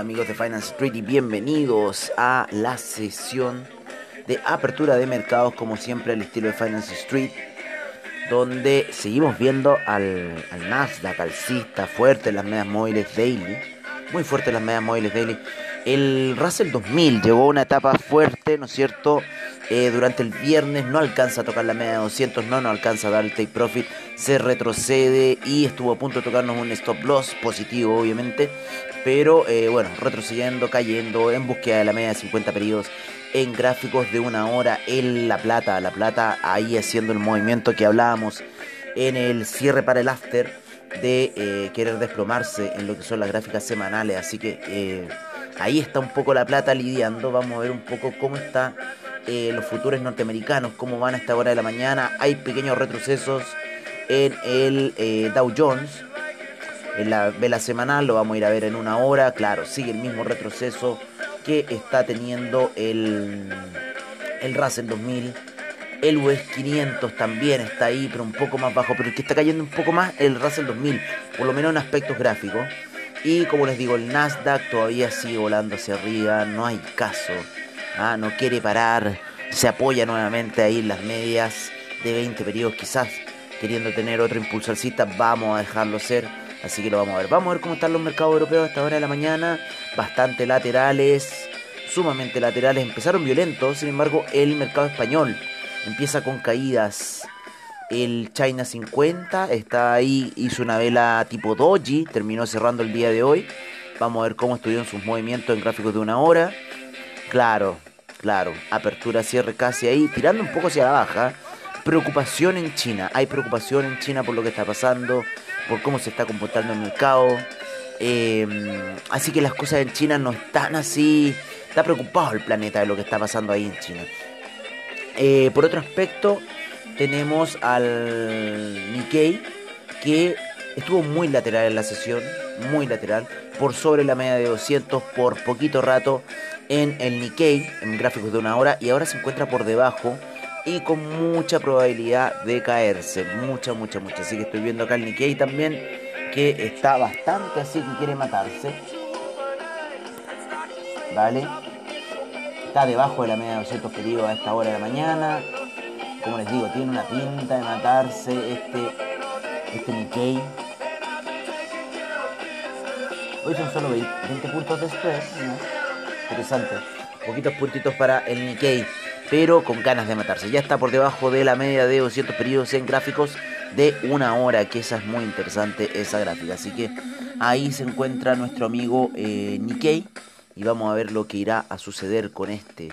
amigos de Finance Street y bienvenidos a la sesión de apertura de mercados como siempre al estilo de Finance Street donde seguimos viendo al, al Nasdaq alcista fuerte las medias móviles daily muy fuerte las medias móviles daily el Russell 2000 llegó a una etapa fuerte ¿no es cierto? Eh, durante el viernes no alcanza a tocar la media de 200 no, no alcanza a dar el take profit se retrocede y estuvo a punto de tocarnos un stop loss positivo obviamente pero eh, bueno, retrocediendo, cayendo en búsqueda de la media de 50 periodos en gráficos de una hora en La Plata, La Plata ahí haciendo el movimiento que hablábamos en el cierre para el after de eh, querer desplomarse en lo que son las gráficas semanales, así que eh, ahí está un poco La Plata lidiando, vamos a ver un poco cómo está los futuros norteamericanos, cómo van a esta hora de la mañana, hay pequeños retrocesos en el Dow Jones, en la vela semanal, lo vamos a ir a ver en una hora, claro, sigue el mismo retroceso que está teniendo el, el Russell 2000. El US 500 también está ahí, pero un poco más bajo. Pero el que está cayendo un poco más el Russell 2000, por lo menos en aspectos gráficos. Y como les digo, el Nasdaq todavía sigue volando hacia arriba, no hay caso. ¿ah? No quiere parar, se apoya nuevamente ahí en las medias de 20 periodos, quizás queriendo tener otro impulso. Vamos a dejarlo ser Así que lo vamos a ver. Vamos a ver cómo están los mercados europeos a esta hora de la mañana. Bastante laterales, sumamente laterales. Empezaron violentos, sin embargo, el mercado español empieza con caídas. El China 50 está ahí, hizo una vela tipo doji, terminó cerrando el día de hoy. Vamos a ver cómo estuvieron sus movimientos en gráficos de una hora. Claro, claro, apertura, cierre casi ahí, tirando un poco hacia la baja. Preocupación en China, hay preocupación en China por lo que está pasando por cómo se está comportando el mercado. Em, así que las cosas en China no están así. Está preocupado el planeta de lo que está pasando ahí en China. Eh, por otro aspecto, tenemos al Nikkei que estuvo muy lateral en la sesión, muy lateral, por sobre la media de 200 por poquito rato en el Nikkei, en gráficos de una hora, y ahora se encuentra por debajo y con mucha probabilidad de caerse. Mucha, mucha, mucha. Así que estoy viendo acá el Nikkei también, que está bastante así que quiere matarse. ¿Vale? Está debajo de la media de 200 periodos a esta hora de la mañana. Como les digo, tiene una pinta de matarse este, este Nikkei. Hoy son solo 20 puntos de estrés. Interesante. Poquitos puntitos para el Nikkei pero con ganas de matarse. Ya está por debajo de la media de 200 periodos en gráficos de una hora, que esa es muy interesante, esa gráfica. Así que ahí se encuentra nuestro amigo eh, Nikkei y vamos a ver lo que irá a suceder con este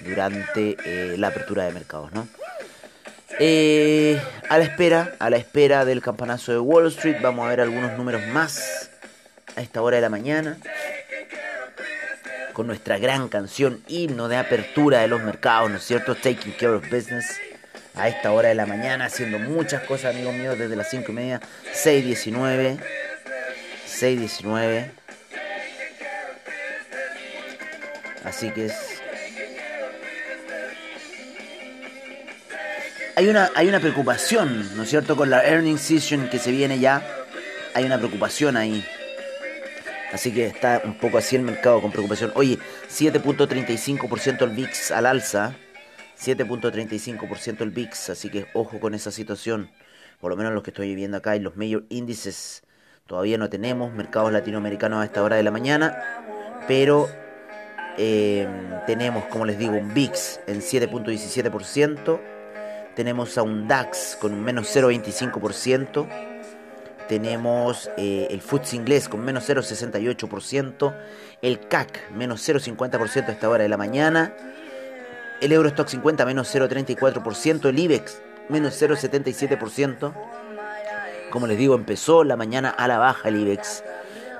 durante eh, la apertura de mercados, ¿no? Eh, a la espera, a la espera del campanazo de Wall Street, vamos a ver algunos números más a esta hora de la mañana con nuestra gran canción, himno de apertura de los mercados, ¿no es cierto? Taking care of business. A esta hora de la mañana, haciendo muchas cosas, amigos míos, desde las 5 y media, 6.19. 6.19. Así que es. Hay una, hay una preocupación, ¿no es cierto? Con la earning season que se viene ya. Hay una preocupación ahí. Así que está un poco así el mercado con preocupación. Oye, 7.35% el VIX al alza. 7.35% el VIX. Así que ojo con esa situación. Por lo menos los que estoy viendo acá en los mayor índices. Todavía no tenemos mercados latinoamericanos a esta hora de la mañana. Pero em, tenemos, como les digo, un VIX en 7.17%. Tenemos a un DAX con un menos 0.25% tenemos eh, el FTSE inglés con menos 0,68%, el CAC menos 0,50% a esta hora de la mañana, el Eurostock 50 menos 0,34%, el IBEX menos 0,77%. Como les digo, empezó la mañana a la baja el IBEX.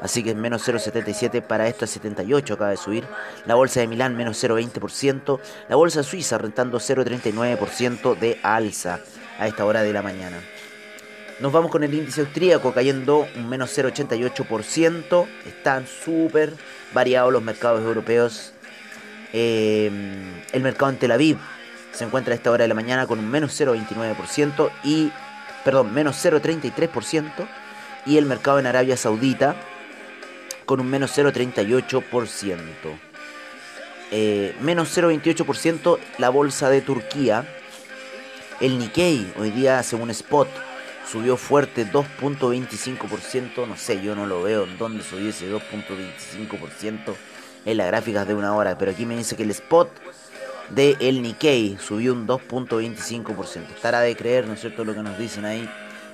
Así que menos 0,77 para esto es 78 acaba de subir. La bolsa de Milán menos 0,20%. La bolsa suiza rentando 0,39% de alza a esta hora de la mañana. Nos vamos con el índice austríaco cayendo un menos 0,88%. Están súper variados los mercados europeos. Eh, el mercado en Tel Aviv se encuentra a esta hora de la mañana con un menos 0,29% y, perdón, menos 0,33%. Y el mercado en Arabia Saudita con un menos 0,38%. Eh, menos 0,28% la bolsa de Turquía. El Nikkei, hoy día según Spot, subió fuerte 2.25%. No sé, yo no lo veo en dónde subió ese 2.25% en las gráficas de una hora. Pero aquí me dice que el Spot de el Nikkei subió un 2.25%. Estará de creer, ¿no es cierto?, lo que nos dicen ahí.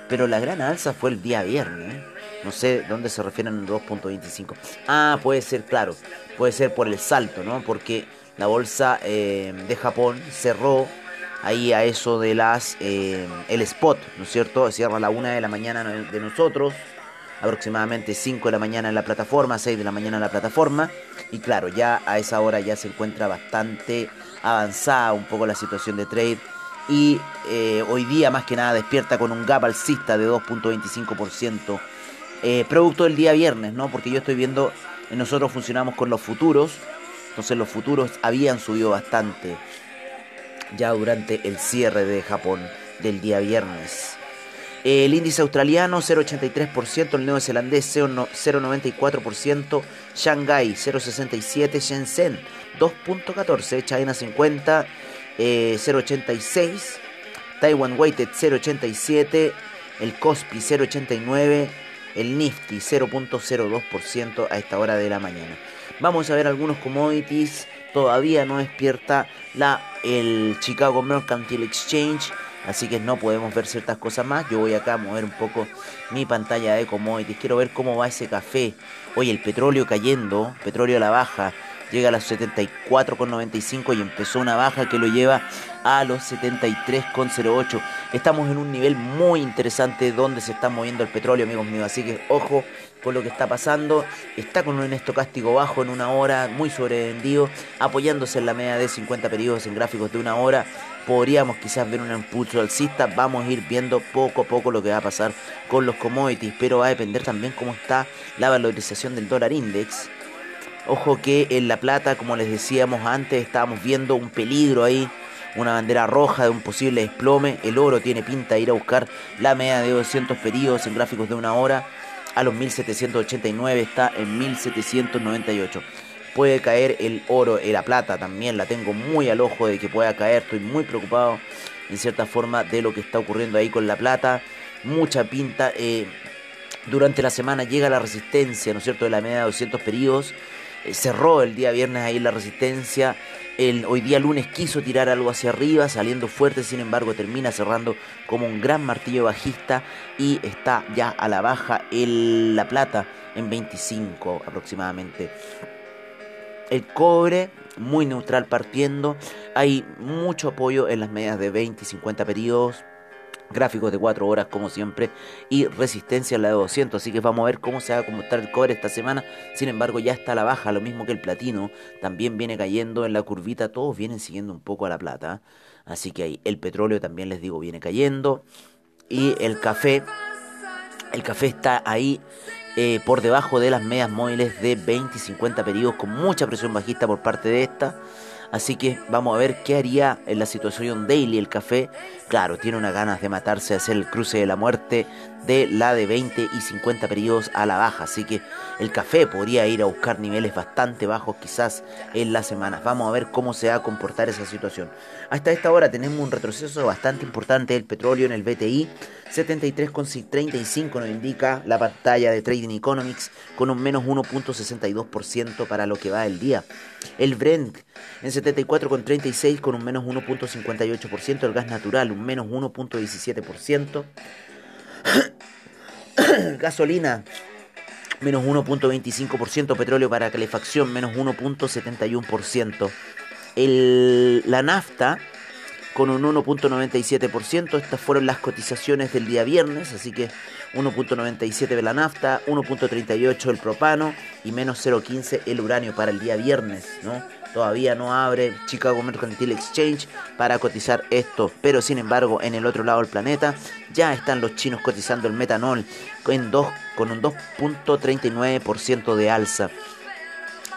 Pero la gran alza fue el día viernes. ¿eh? No sé dónde se refieren en 2.25. Ah, puede ser, claro. Puede ser por el salto, ¿no? Porque la bolsa eh, de Japón cerró ahí a eso de las... Eh, el spot, ¿no es cierto? Cierra a la 1 de la mañana de nosotros. Aproximadamente 5 de la mañana en la plataforma, 6 de la mañana en la plataforma. Y claro, ya a esa hora ya se encuentra bastante avanzada un poco la situación de trade y eh, hoy día más que nada despierta con un gap alcista de 2.25%, eh, producto del día viernes, ¿no? Porque yo estoy viendo, nosotros funcionamos con los futuros, entonces los futuros habían subido bastante ya durante el cierre de Japón del día viernes. El índice australiano 0,83%, el neozelandés 0,94%, Shanghai 0,67%, Shenzhen 2.14, China 50, 0.86, eh, Taiwan Weighted 0.87, el Kospi 0.89, el Nifty 0.02% a esta hora de la mañana. Vamos a ver algunos commodities. Todavía no despierta la, el Chicago Mercantile Exchange. Así que no podemos ver ciertas cosas más. Yo voy acá a mover un poco mi pantalla de commodities. Quiero ver cómo va ese café. Oye, el petróleo cayendo. Petróleo a la baja llega a los 74,95 y empezó una baja que lo lleva a los 73,08. Estamos en un nivel muy interesante donde se está moviendo el petróleo, amigos míos, así que ojo con lo que está pasando. Está con un estocástico bajo en una hora, muy sobrevendido, apoyándose en la media de 50 periodos en gráficos de una hora. Podríamos quizás ver un impulso alcista, vamos a ir viendo poco a poco lo que va a pasar con los commodities, pero va a depender también cómo está la valorización del dólar index Ojo que en La Plata, como les decíamos antes, estábamos viendo un peligro ahí, una bandera roja de un posible desplome. El oro tiene pinta de ir a buscar la media de 200 periodos en gráficos de una hora. A los 1789 está en 1798. Puede caer el oro, y la plata también la tengo muy al ojo de que pueda caer. Estoy muy preocupado en cierta forma de lo que está ocurriendo ahí con la plata. Mucha pinta. Eh, durante la semana llega la resistencia, ¿no es cierto?, de la media de 200 periodos eh, cerró el día viernes ahí la resistencia. El, hoy día lunes quiso tirar algo hacia arriba, saliendo fuerte, sin embargo termina cerrando como un gran martillo bajista y está ya a la baja el, la plata en 25 aproximadamente. El cobre muy neutral partiendo, hay mucho apoyo en las medias de 20 y 50 periodos gráficos de 4 horas como siempre y resistencia a la de 200 así que vamos a ver cómo se va a comportar el cobre esta semana. Sin embargo ya está a la baja lo mismo que el platino. También viene cayendo en la curvita. Todos vienen siguiendo un poco a la plata. Así que ahí el petróleo también les digo viene cayendo. Y el café el café está ahí eh, por debajo de las medias móviles de 20 y 50 periodos con mucha presión bajista por parte de esta Así que vamos a ver qué haría en la situación Daily el café. Claro, tiene unas ganas de matarse, hacer el cruce de la muerte de la de 20 y 50 periodos a la baja. Así que el café podría ir a buscar niveles bastante bajos quizás en las semanas. Vamos a ver cómo se va a comportar esa situación. Hasta esta hora tenemos un retroceso bastante importante del petróleo en el BTI. 73,35 nos indica la pantalla de Trading Economics con un menos 1.62% para lo que va el día. El Brent en 74,36 con un menos 1.58%. El gas natural un menos 1.17%. Gasolina menos 1.25%, petróleo para calefacción menos 1.71%. La nafta con un 1.97%, estas fueron las cotizaciones del día viernes, así que 1.97 de la nafta, 1.38 el propano y menos 0.15 el uranio para el día viernes, ¿no? Todavía no abre Chicago Mercantile Exchange para cotizar esto, pero sin embargo en el otro lado del planeta ya están los chinos cotizando el metanol con, con un 2.39% de alza.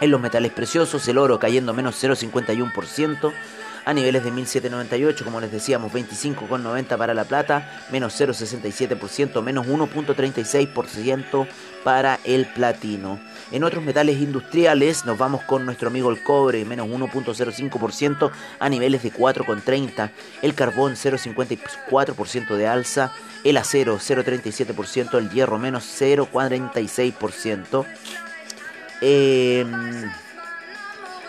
En los metales preciosos, el oro cayendo menos 0,51%, a niveles de 1798, como les decíamos, 25,90 para la plata, menos 0,67%, menos 1,36% para el platino. En otros metales industriales nos vamos con nuestro amigo el cobre, menos 1.05% a niveles de 4,30. El carbón 0.54% de alza. El acero 0.37%. El hierro menos 0.46%. Em,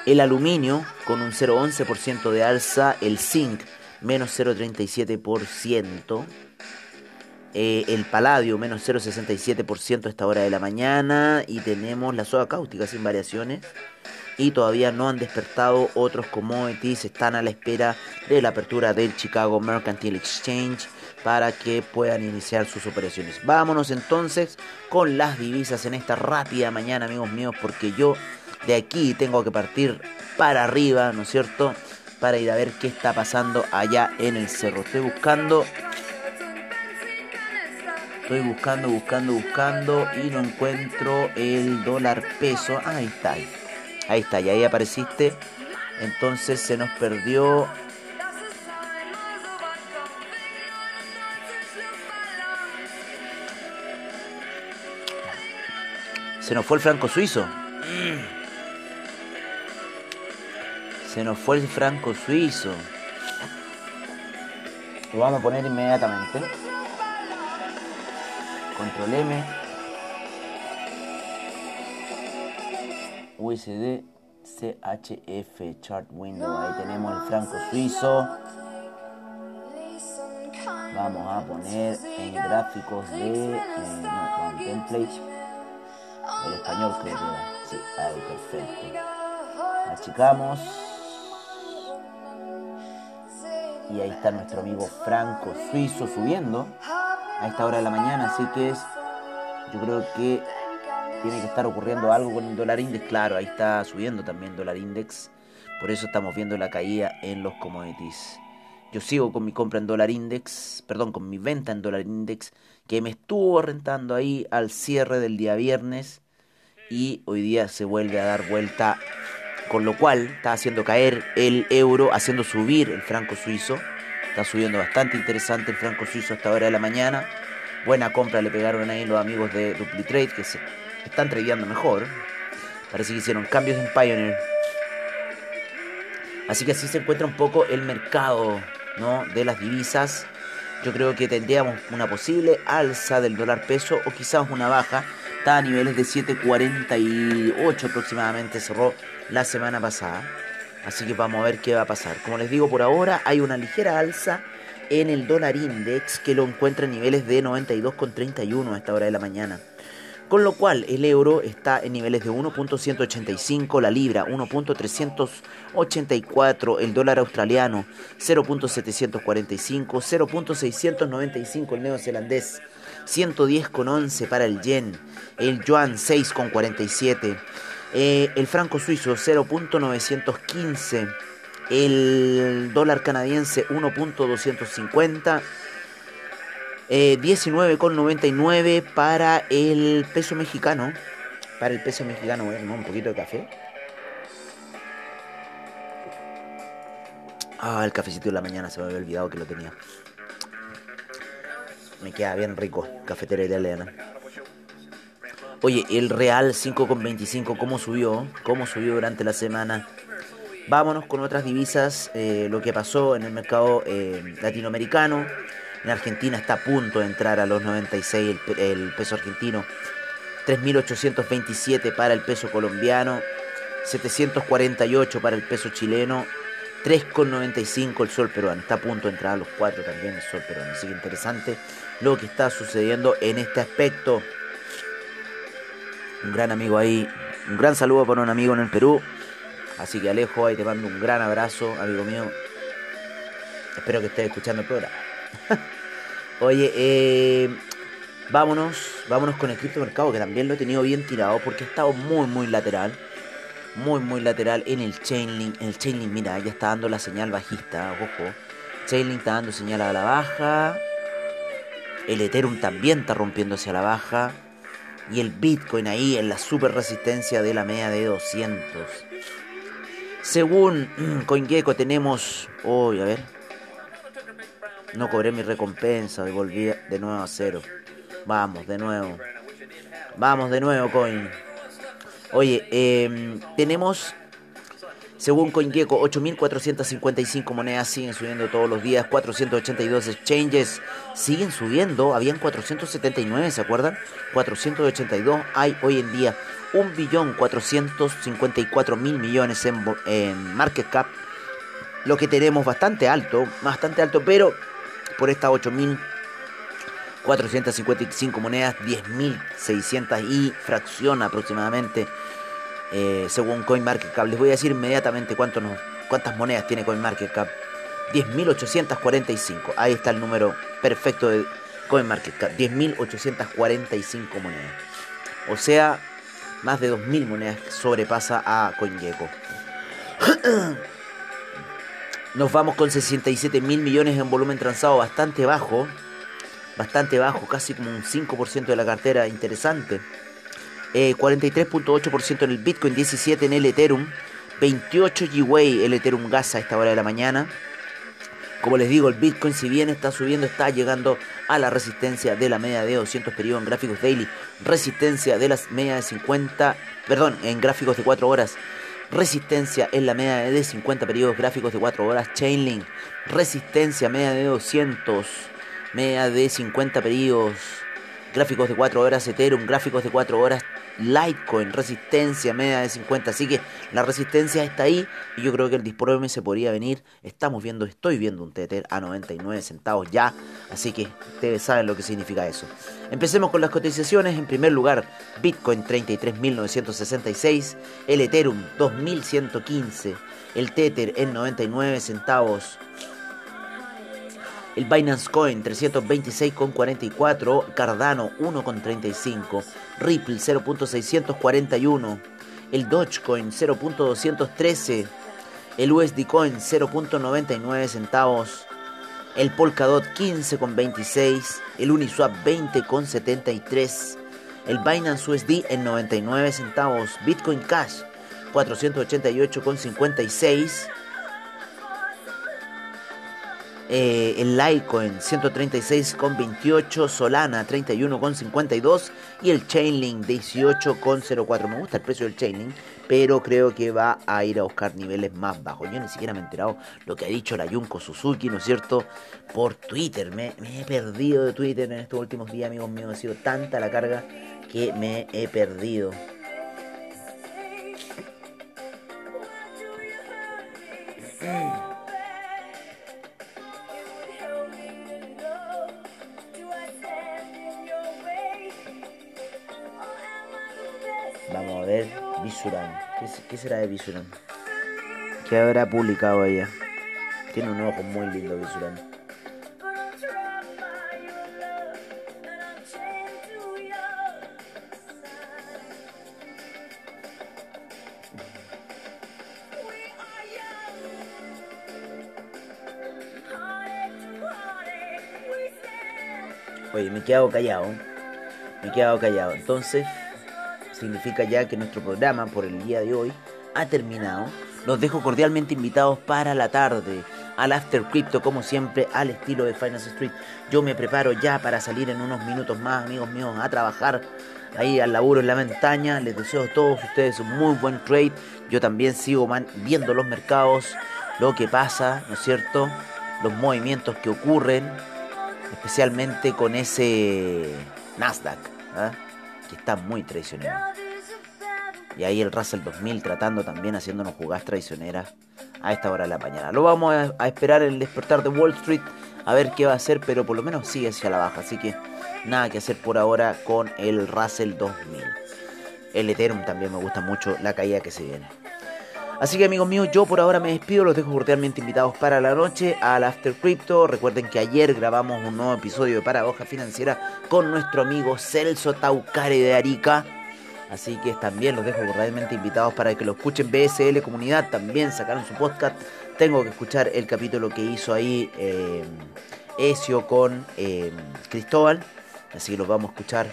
el aluminio con un 0.11% de alza. El zinc menos 0.37%. Eh, el paladio menos 0,67% a esta hora de la mañana. Y tenemos la soda cáustica sin variaciones. Y todavía no han despertado otros commodities. Están a la espera de la apertura del Chicago Mercantile Exchange para que puedan iniciar sus operaciones. Vámonos entonces con las divisas en esta rápida mañana, amigos míos, porque yo de aquí tengo que partir para arriba, ¿no es cierto? Para ir a ver qué está pasando allá en el cerro. Estoy buscando Estoy buscando, buscando, buscando y no encuentro el dólar peso. ahí está. Ahí está, y ahí apareciste. Entonces se nos perdió. Se nos fue el franco suizo. Se nos fue el franco suizo. Lo vamos a poner inmediatamente. Control M. USD CHF Chart Window. Ahí tenemos el franco suizo. Vamos a poner en gráficos de eh, no, template. El español creo que era. Sí, ahí perfecto. Achicamos. Y ahí está nuestro amigo franco suizo subiendo a esta hora de la mañana, así que es, yo creo que tiene que estar ocurriendo algo con el dólar index, claro, ahí está subiendo también el dólar index, por eso estamos viendo la caída en los commodities. Yo sigo con mi compra en dólar index, perdón, con mi venta en dólar index, que me estuvo rentando ahí al cierre del día viernes y hoy día se vuelve a dar vuelta, con lo cual está haciendo caer el euro, haciendo subir el franco suizo Está subiendo bastante interesante el franco suizo a esta hora de la mañana. Buena compra le pegaron ahí los amigos de DupliTrade que se están tradeando mejor. Parece que hicieron cambios en Pioneer. Así que así se encuentra un poco el mercado ¿no? de las divisas. Yo creo que tendríamos una posible alza del dólar peso o quizás una baja. Está a niveles de 7.48 aproximadamente, cerró la semana pasada. Así que vamos a ver qué va a pasar. Como les digo, por ahora hay una ligera alza en el dólar index que lo encuentra en niveles de 92,31 a esta hora de la mañana. Con lo cual el euro está en niveles de 1.185, la libra 1.384, el dólar australiano 0.745, 0.695 el neozelandés, 110,11 para el yen, el yuan 6,47. Eh, el franco suizo 0.915. El dólar canadiense 1.250. 19,99 eh, para el peso mexicano. Para el peso mexicano, voy un poquito de café. Ah, el cafecito de la mañana se me había olvidado que lo tenía. Me queda bien rico, cafetera italiana. Oye, el Real 5,25, ¿cómo subió? ¿Cómo subió durante la semana? Vámonos con otras divisas, eh, lo que pasó en el mercado eh, latinoamericano. En Argentina está a punto de entrar a los 96 el, peso argentino. 3.827 para el peso colombiano. 748 para el peso chileno. 3,95 el sol peruano. Está a punto de entrar a los 4 también el sol peruano. Así que interesante lo que está sucediendo en este aspecto un gran amigo ahí. Un gran saludo para un amigo en el Perú. Así que Alejo, ahí te mando un gran abrazo, amigo mío. Espero que estés escuchando el programa. Oye, eh, vámonos, vámonos con el criptomercado, que también lo he tenido bien tirado porque ha estado muy, muy lateral. Muy, muy lateral en el Chainlink. En el Chainlink, mira, ya está dando la señal bajista, ojo. Chainlink está dando señal a la baja. El Ethereum también está rompiendo hacia la baja y el Bitcoin ahí en la super resistencia de la media de 200. Según CoinGecko tenemos... Uy, a ver. No cobré mi recompensa y volví de nuevo a cero. Vamos, de nuevo. Vamos de nuevo, Coin. Oye, em, tenemos, según CoinGecko, 8.455 monedas siguen subiendo todos los días. 482 exchanges siguen subiendo. Habían 479, ¿se acuerdan? 482 hay hoy en día. 1.454.000 millones en, en market cap. Lo que tenemos bastante alto, bastante alto, pero por estas 8.455 monedas, 10.600 y fracción aproximadamente, eh, según CoinMarketCap. Les voy a decir inmediatamente cuánto cuántas monedas tiene CoinMarketCap. 10.845. Ahí está el número perfecto de CoinMarketCap. 10.845 monedas. O sea, más de 2.000 monedas sobrepasa a CoinGecko. Nos vamos con 67 mil millones en volumen transado, bastante bajo. Bastante bajo, casi como un 5% de la cartera, interesante. 43.8% eh, en el Bitcoin, 17 en el Ethereum, 28 Gwei el Ethereum Gas a esta hora de la mañana. Como les digo, el Bitcoin si bien está subiendo, está llegando a la resistencia de la media de 200 periodos en gráficos daily, resistencia de las medias de 50, perdón, en gráficos de 4 horas, Resistencia en la media de 50 periodos gráficos de 4 horas. Chainlink. Resistencia media de 200. Media de 50 periodos gráficos de 4 horas. Ethereum. Gráficos de 4 horas. Litecoin, resistencia media de 50. Así que la resistencia está ahí y yo creo que el disprome se podría venir. Estamos viendo, estoy viendo un Tether a 99 centavos ya. Así que ustedes saben lo que significa eso. Empecemos con las cotizaciones. En primer lugar, Bitcoin 33.966, el Ethereum 2115, el Tether en 99 centavos. El Binance Coin 326,44, Cardano 1,35, Ripple 0.641, el Dogecoin 0.213, el USD Coin 0.99 centavos, el Polkadot 15,26, el Uniswap 20,73, el Binance USD en 99 centavos, Bitcoin Cash 488,56, eh, el Litecoin 136,28, Solana 31,52 y el Chainlink 18,04. Me gusta el precio del Chainlink, pero creo que va a ir a buscar niveles más bajos. Yo ni siquiera me he enterado lo que ha dicho la Junko Suzuki, ¿no es cierto? Por Twitter. Me, me he perdido de Twitter en estos últimos días, amigos míos. Ha sido tanta la carga que me he perdido. Visuran. ¿Qué, será de Visuran? ¿Qué habrá publicado ella? Tiene un ojo muy lindo Visuran. Oye, me he quedado callado. Me he quedado callado. Entonces, significa ya que nuestro programa por el día de hoy ha terminado. Los dejo cordialmente invitados para la tarde al After Crypto, como siempre, al estilo de Finance Street. Yo me preparo ya para salir en unos minutos más, amigos míos, a trabajar ahí al laburo en la montaña. Les deseo a todos ustedes un muy buen trade. Yo también sigo viendo los mercados, lo que pasa, ¿no es cierto? Los movimientos que ocurren, especialmente con ese Nasdaq. ¿eh? Que está muy traicionero. Y ahí el Russell 2000 tratando también haciéndonos jugadas traicioneras a esta hora de la mañana. Lo vamos a, esperar el despertar de Wall Street a ver qué va a hacer, pero por lo menos sigue hacia la baja. Así que nada que hacer por ahora con el Russell 2000. El Ethereum también me gusta mucho la caída que se viene. Así que amigos míos, yo por ahora me despido, los dejo cordialmente invitados para la noche al After Crypto. Recuerden que ayer grabamos un nuevo episodio de Paradoja Financiera con nuestro amigo Celso Taucare de Arica. Así que también los dejo cordialmente invitados para que lo escuchen. BSL Comunidad también sacaron su podcast. Tengo que escuchar el capítulo que hizo ahí eh, Ezio con eh, Cristóbal. Así que los vamos a escuchar.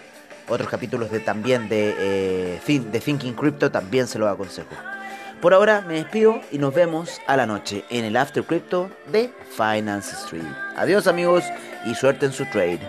Otros capítulos de también de, eh, de Thinking Crypto también se los aconsejo. Por ahora me despido y nos vemos a la noche en el After Crypto de Finance Street. Adiós amigos y suerte en su trade.